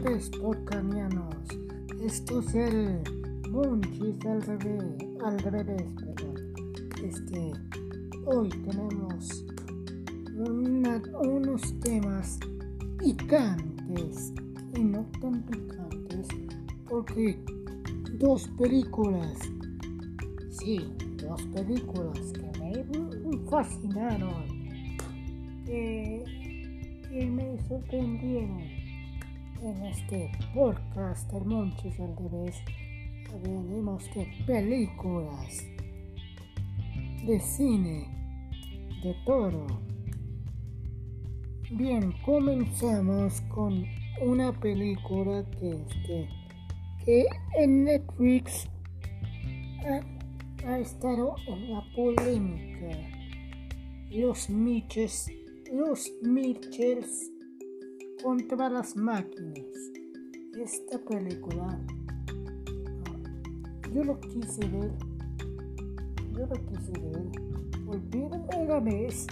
revés, podcanianos. Esto es el Munchis al revés, al revés, perdón. Este, hoy tenemos unos temas picantes y no tan picantes porque dos películas, sí, dos películas que me fascinaron, que, que me sorprendieron en este podcast del Monchis al revés. Hablaremos de películas, de cine, de todo. Bien, comenzamos con una película que, este, que en Netflix ha, ha estado en la polémica. Los Mitchells, los Mitchells contra las máquinas. Esta película, yo lo quise ver, yo lo quise ver. Por primera vez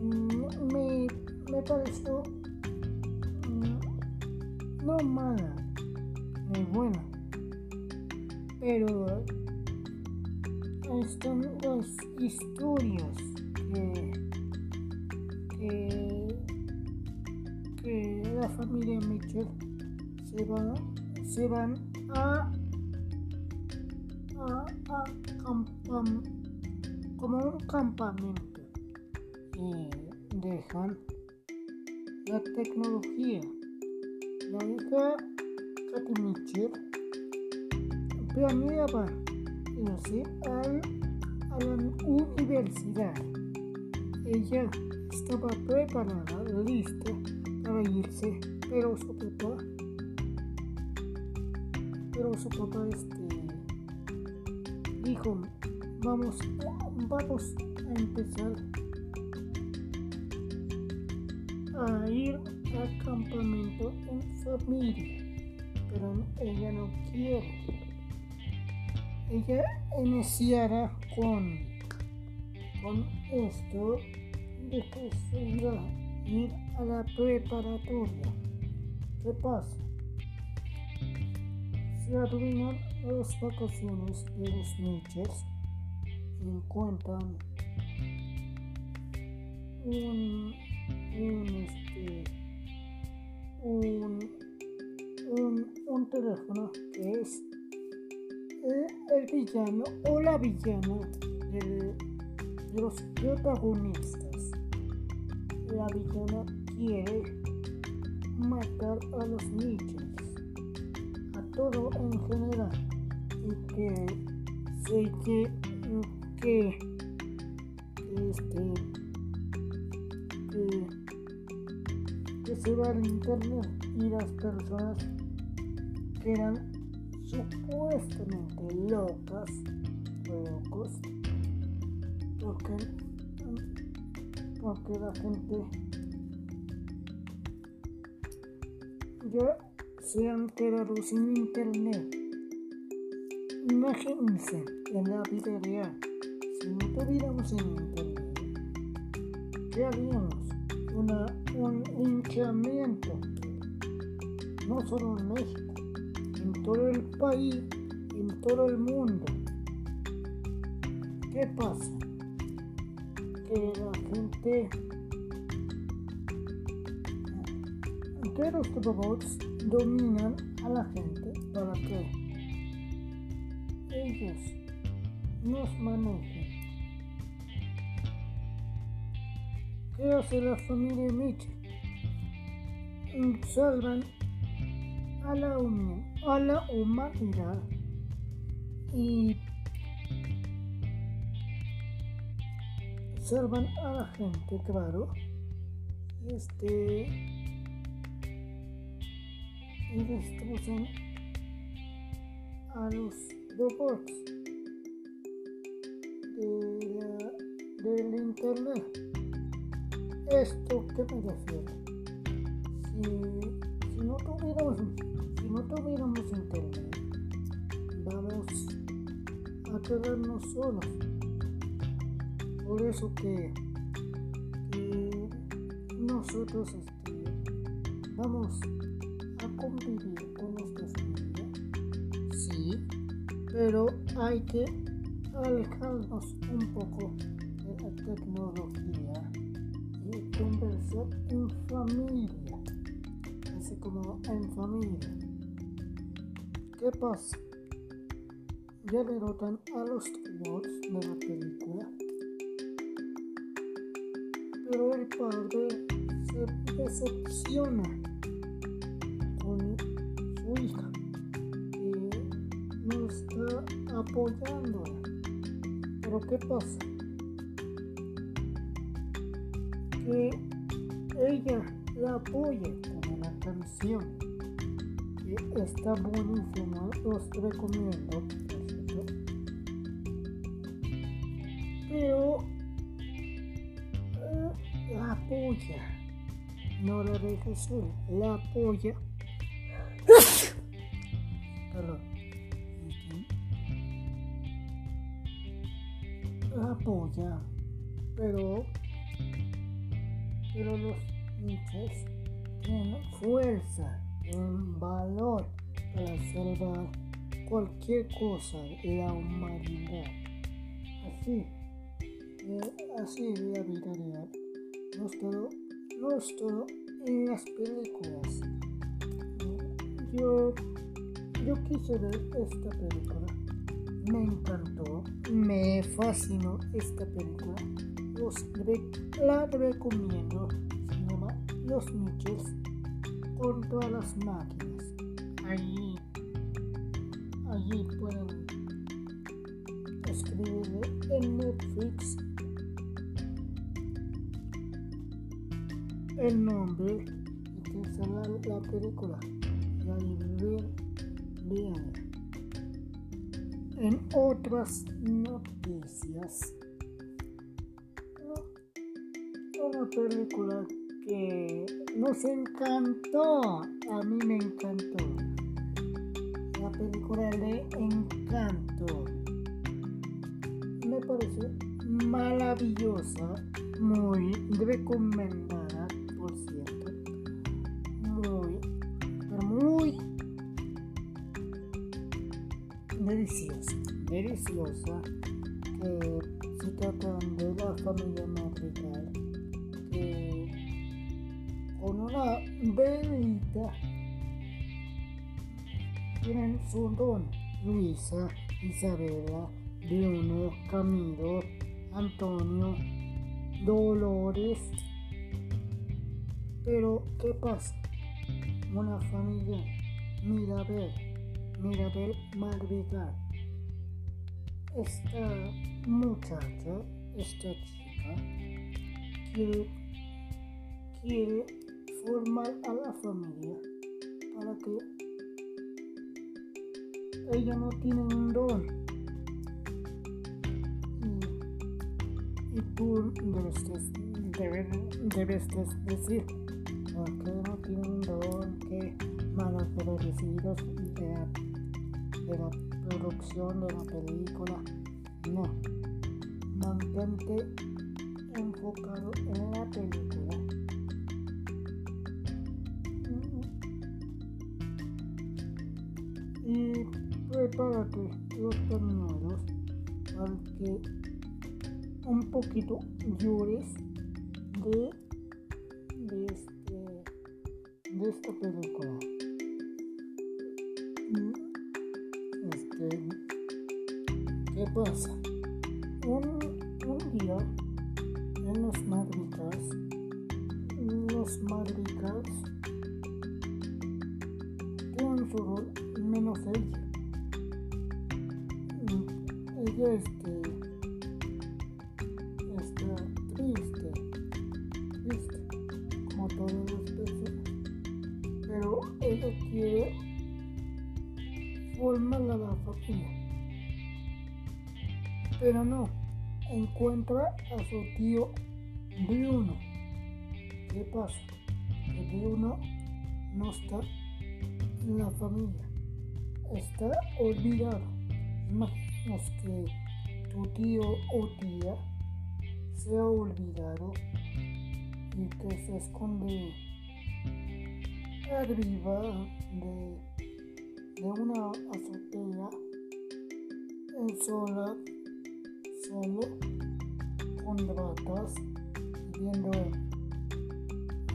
mm, me, me pareció mm, no mala ni buena. Pero están las historias que, que, que la familia Mitchell se va se van a a, a campam- como un campamento y dejan la tecnología. La hija Katy Mitchell planeaba irse al, a la universidad. Ella estaba preparada, lista para irse, pero su papá, pero su papá este, dijo, vamos, vamos a empezar a ir al campamento en familia, pero ella no quiere. Ella iniciará con, con esto de que a ir a la preparatoria. ¿Qué pasa? Se arruinan las vacaciones de los nichos y encuentran un, un, este, un, un, un teléfono que es el, el villano o la villana de los protagonistas. La villana quiere matar a los nichos, a todo en general, y que se que, que, este que, que se va al internet y las personas que eran supuestamente locas locos porque, porque la gente ya se han quedado sin internet. Imagínense en la vida real, si no tuviéramos en internet, ¿qué haríamos? Una, un linchamiento, no solo en México, en todo el país, en todo el mundo. ¿Qué pasa? Que la gente, que los robots dominan a la gente para que ellos nos manejen. ¿Qué hace la familia Mitchell? Mm, Salvan a la, humi- a la humanidad y salvan a la gente, claro. Este. Y destrozan a los robots del internet. ¿Esto qué me refiero? Si, si no tuviéramos si no tuviéramos internet, vamos a quedarnos solos. Por eso que, que nosotros este, vamos convivir con nuestra familia. Sí, pero hay que alejarnos un poco de la tecnología y conversar en familia, así como en familia. ¿Qué pasa? Ya derrotan a los robots de la película, pero el padre se decepciona apoyándola. Pero ¿qué pasa? Que ella la apoya con una canción que está buenísima, los recomiendo. Pero eh, la apoya, no la deja sola, la apoya. Apoya, pero pero los nichos tienen fuerza, tienen valor para salvar cualquier cosa, la humanidad. Así, eh, así es la vida real. No es no es todo en las películas. Yo, yo quise ver esta película. Me encantó, me fascinó esta película los la recomiendo. Se llama Los Nichos contra las máquinas. Allí, allí pueden escribirle en Netflix el nombre y que sale la película. Y ahí ven, vean. En otras noticias. una película que nos encantó. A mí me encantó. La película de Encanto. Me parece maravillosa, muy recomendada, por cierto. Que se trata de la familia Madrigal con una velita tienen su don Luisa, Isabela, Bruno, Camilo, Antonio, Dolores. Pero, ¿qué pasa? Una familia Mirabel, Mirabel Madrigal. Esta muchacha, esta chica, quiere quiere formar a la familia para que ella no tiene un don. Y, tú debes, debes, decir, porque no tiene un don, que malos agradecidos de la, de la producción de la película. No, mantente enfocado en la película y prepárate los pañuelos para que un poquito llores de, de, este, de esta película. Pero ella quiere formar a la familia. Pero no, encuentra a su tío Bruno. ¿Qué pasa? Que Bruno no está en la familia está olvidado. Imaginemos que tu tío o tía se ha olvidado y que se esconde arriba de, de una azotea en sola, solo, con batas, viendo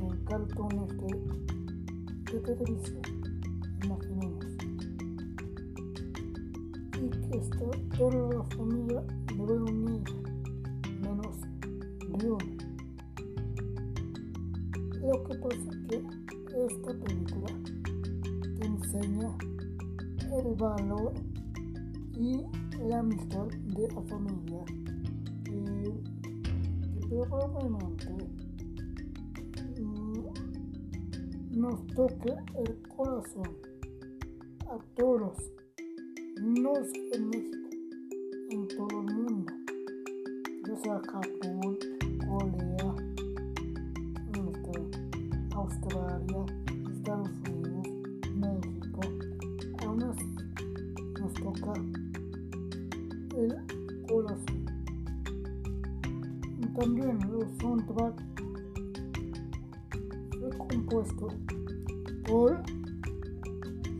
en cartones de, de televisión, imaginemos. Y que está toda la familia unir, menos de uno. Lo que pasa que esta película te enseña el valor y la amistad de la familia. Que, que probablemente mm, nos toque el corazón a todos, no solo en México, en todo el mundo, ya sea Japón, también los soundtrack fue compuesto por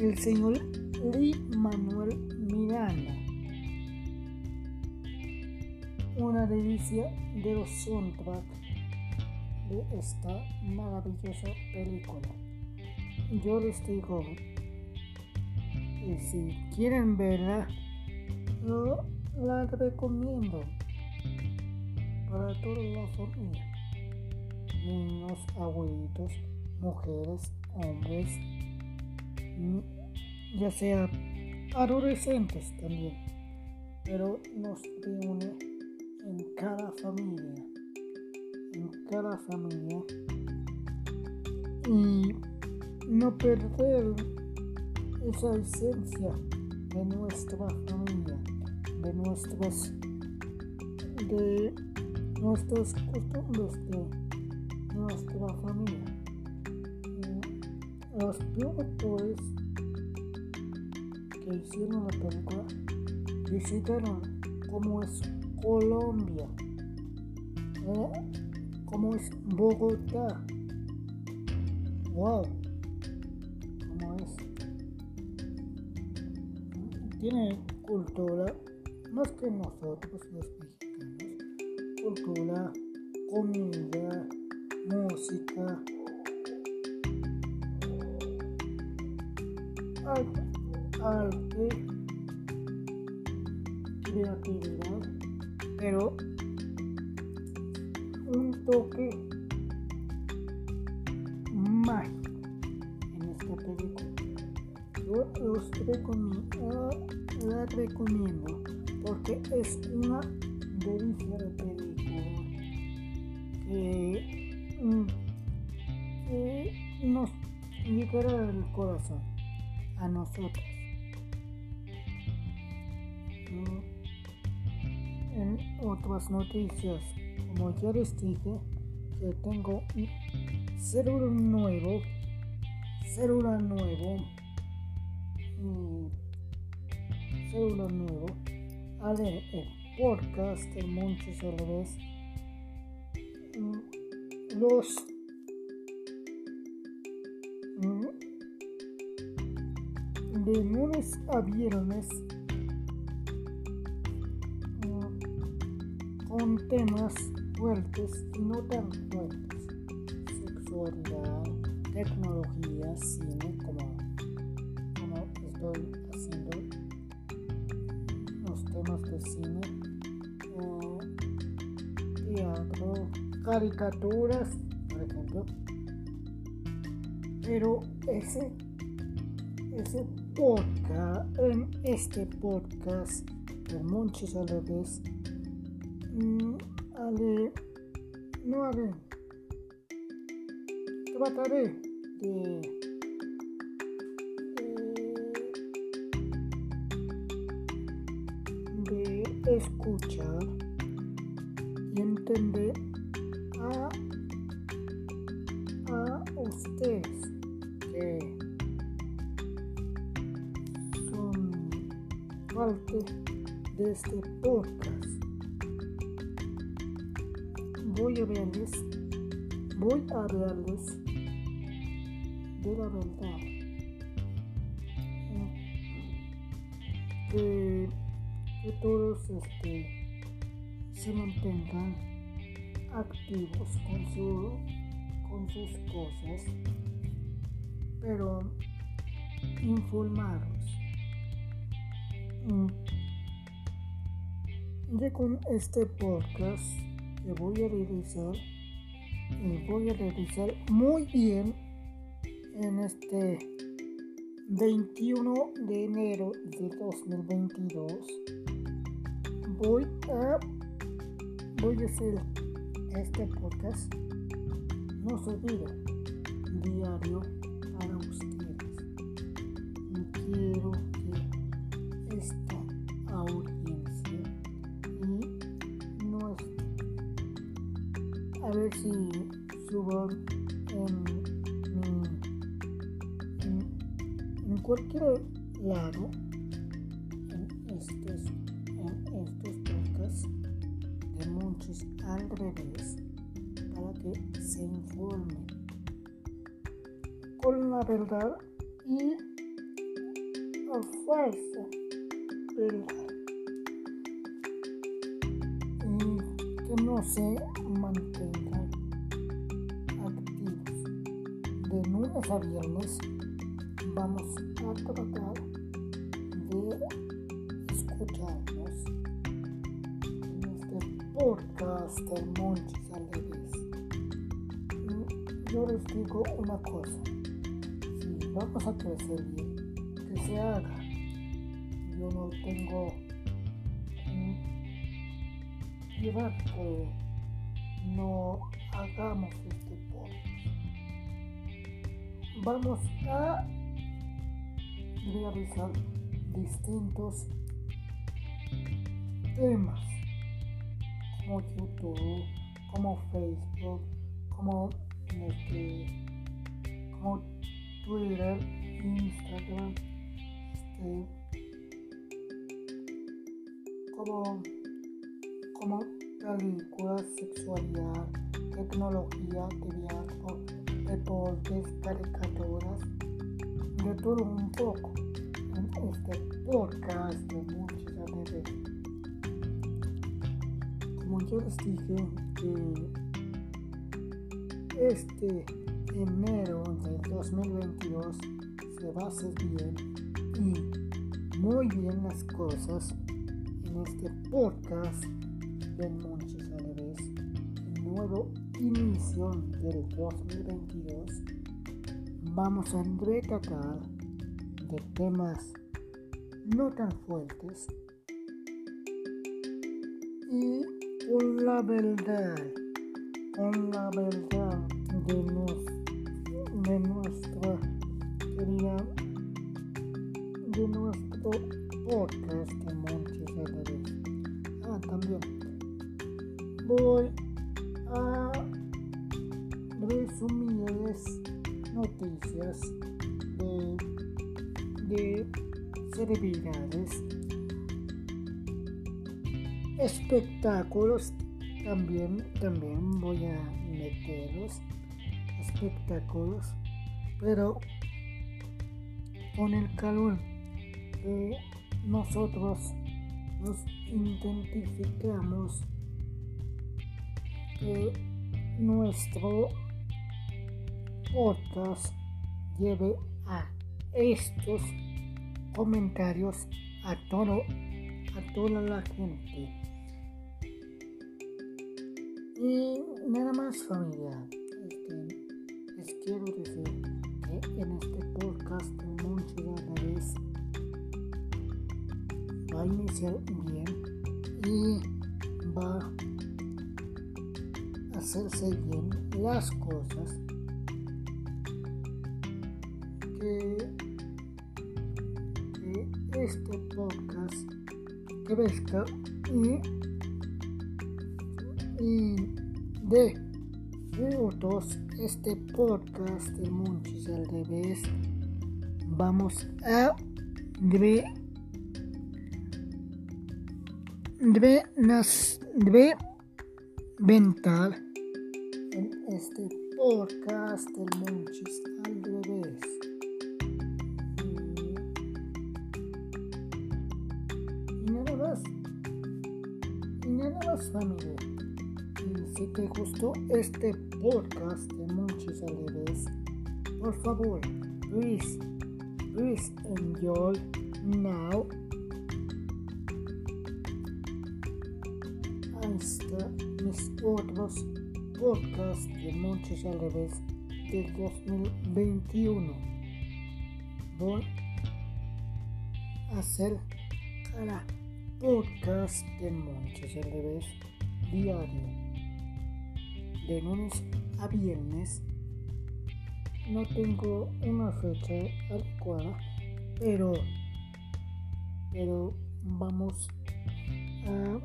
el señor Lee Manuel Miranda. Una delicia de los soundtracks de esta maravillosa película. Yo les digo, y si quieren verla, yo la recomiendo para toda la familia. Niños, abuelitos, mujeres, hombres, ya sea adolescentes también, pero nos reúne en cada familia, en cada familia y no perder esa esencia de nuestra familia, de nuestras de nuestras costumbres de nuestra familia. Los productores que hicieron la película visitaron cómo es Colombia, ¿eh? cómo es Bogotá. Wow, cómo es. Tiene cultura más que nosotros los mexicanos. Cultura, comida, música. Arte, creatividad, pero un toque mágico en esta película. Yo los recomiendo, la recomiendo porque es una delicia de película llegará al corazón. A nosotros. En otras noticias, como ya les dije, que tengo un nuevo, celular nuevo, celular nuevo, ale el podcast de Montes Alves, los de lunes a viernes con temas fuertes y no tan fuertes. Sexualidad, tecnología, cine, como, como estoy haciendo los temas de cine, eh, teatro, caricaturas, por ejemplo. Pero ese, ese podcast, en este podcast de Monchis Alegres, ale, no haré, trataré de, de, de escuchar y entender a, a ustedes parte de este podcast. Voy a verles, voy a verles de la verdad. Que, que todos este, se mantengan activos con, su, con sus cosas, pero informaros. Ya con este podcast que voy a realizar, y voy a realizar muy bien en este 21 de enero de 2022. Voy a voy a hacer este podcast. No se diga diario para ustedes. Y quiero si suban en, en, en cualquier lado en estos en estos podcasts de muchos al revés para que se informen con la verdad y la falsa verdad. Que no se de lunes a viernes vamos a tratar de escucharnos podcast del Monchis al revés. Yo les digo una cosa, si vamos a crecer bien, que se haga. Yo no tengo piedad que no hagamos este podcast. Vamos a realizar distintos temas como YouTube, como Facebook, como, este, como Twitter, Instagram, este, como, como películas, sexualidad, tecnología, deportes, caricaturas, de todo un poco en este podcast de muchos amigos como yo les dije que este enero del 2022 se va a hacer bien y muy bien las cosas en este podcast del Monchis Aleves, el nuevo inicio del 2022 vamos a retratar de temas no tan fuertes y con la verdad, con la verdad de, nos, de nuestra querida, de nuestro podcast de Montes. Ah, también voy resumirles noticias de, de celebridades espectáculos también también voy a meterlos espectáculos pero con el calor que nosotros nos identificamos que nuestro podcast lleve a estos comentarios a todo a toda la gente. Y nada más familia, este, les quiero decir que en este podcast de Monchi vez va a iniciar bien y va a hacerse bien las cosas crezca y y de frutos este podcast de Monchis al revés vamos a debe debe nas debe ventar en este podcast del Monchis al revés. Más si te gustó este podcast de Monchis al revés, por favor, please, please enjoy now. Hasta mis otros podcasts de Monchis al revés del 2021. Voy a hacer cada podcast de Monchis al revés diario. De lunes a viernes. No tengo una fecha adecuada, pero, pero vamos a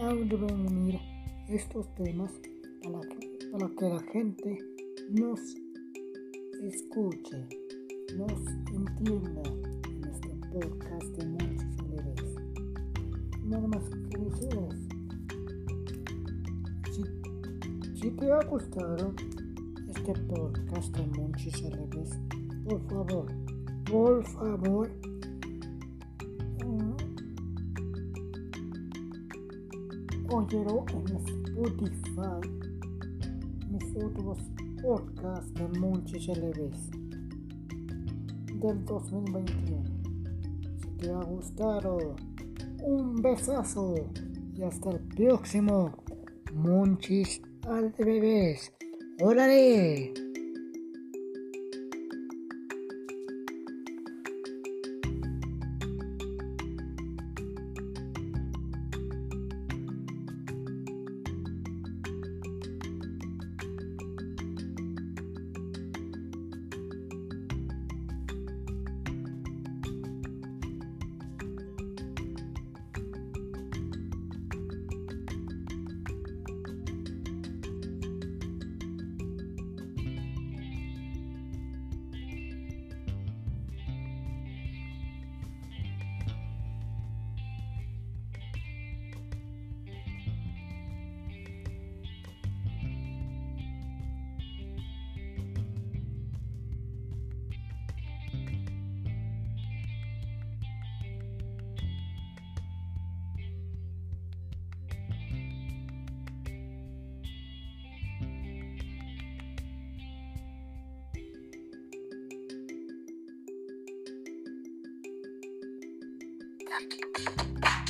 a reunir estos temas para que, para que la gente nos escuche, nos entienda en podcast de Monchis más que decirles, si, si te ha gustado este podcast de Monchis Leves, por favor, por favor, óyelo en Spotify, mis otros podcasts de Monchis LVs del 2021. Te ha gustado, un besazo y hasta el próximo Monchis al revés. ¡Órale! ピッ!